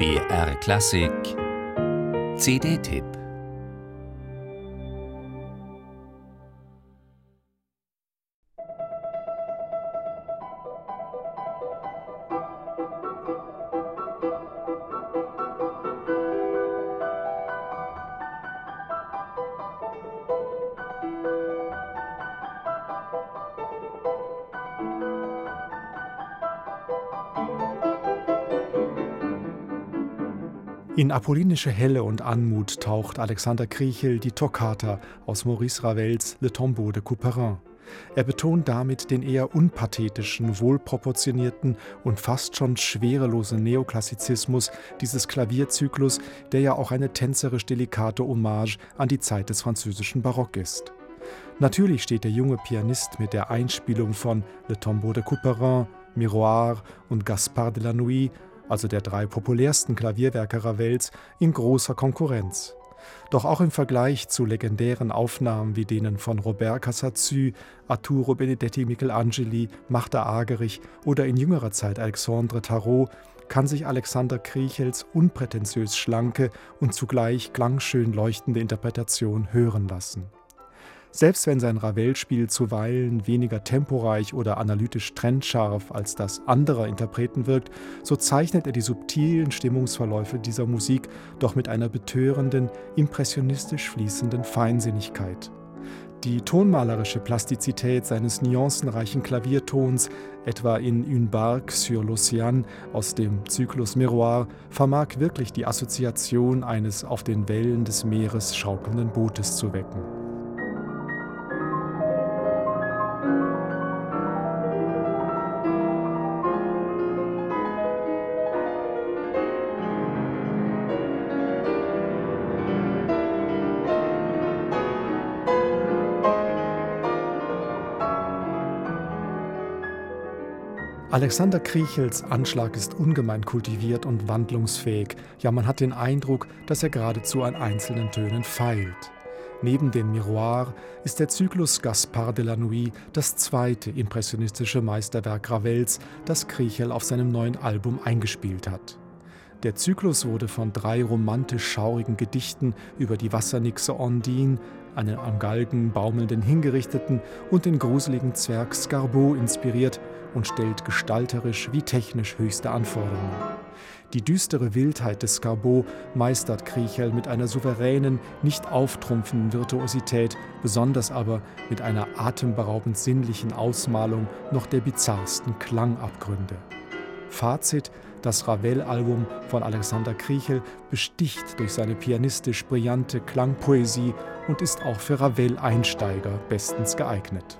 BR Klassik. CD-Tipp In apollinische Helle und Anmut taucht Alexander Kriechel die Toccata aus Maurice Ravels Le Tombeau de Couperin. Er betont damit den eher unpathetischen, wohlproportionierten und fast schon schwerelosen Neoklassizismus dieses Klavierzyklus, der ja auch eine tänzerisch delikate Hommage an die Zeit des französischen Barock ist. Natürlich steht der junge Pianist mit der Einspielung von Le Tombeau de Couperin, Miroir und Gaspard de la Nuit also der drei populärsten Klavierwerke Ravels, in großer Konkurrenz. Doch auch im Vergleich zu legendären Aufnahmen wie denen von Robert Casazu, Arturo Benedetti Michelangeli, Martha Argerich oder in jüngerer Zeit Alexandre Tarot kann sich Alexander Kriechels unprätentiös schlanke und zugleich klangschön leuchtende Interpretation hören lassen. Selbst wenn sein Ravel-Spiel zuweilen weniger temporeich oder analytisch trennscharf als das anderer Interpreten wirkt, so zeichnet er die subtilen Stimmungsverläufe dieser Musik doch mit einer betörenden, impressionistisch fließenden Feinsinnigkeit. Die tonmalerische Plastizität seines nuancenreichen Klaviertons, etwa in Une barque sur l'Océan aus dem Zyklus Miroir, vermag wirklich die Assoziation eines auf den Wellen des Meeres schaukelnden Bootes zu wecken. Alexander Kriechels Anschlag ist ungemein kultiviert und wandlungsfähig. Ja, man hat den Eindruck, dass er geradezu an einzelnen Tönen feilt. Neben dem Miroir ist der Zyklus Gaspard de la Nuit das zweite impressionistische Meisterwerk Ravels, das Kriechel auf seinem neuen Album eingespielt hat. Der Zyklus wurde von drei romantisch schaurigen Gedichten über die Wassernixe Ondine, einen am Galgen baumelnden Hingerichteten und den gruseligen Zwerg Scarbeau inspiriert und stellt gestalterisch wie technisch höchste Anforderungen. Die düstere Wildheit des Scarbeau meistert Kriechel mit einer souveränen, nicht auftrumpfenden Virtuosität, besonders aber mit einer atemberaubend sinnlichen Ausmalung noch der bizarrsten Klangabgründe. Fazit: Das Ravel-Album von Alexander Kriechel besticht durch seine pianistisch brillante Klangpoesie und ist auch für Ravel-Einsteiger bestens geeignet.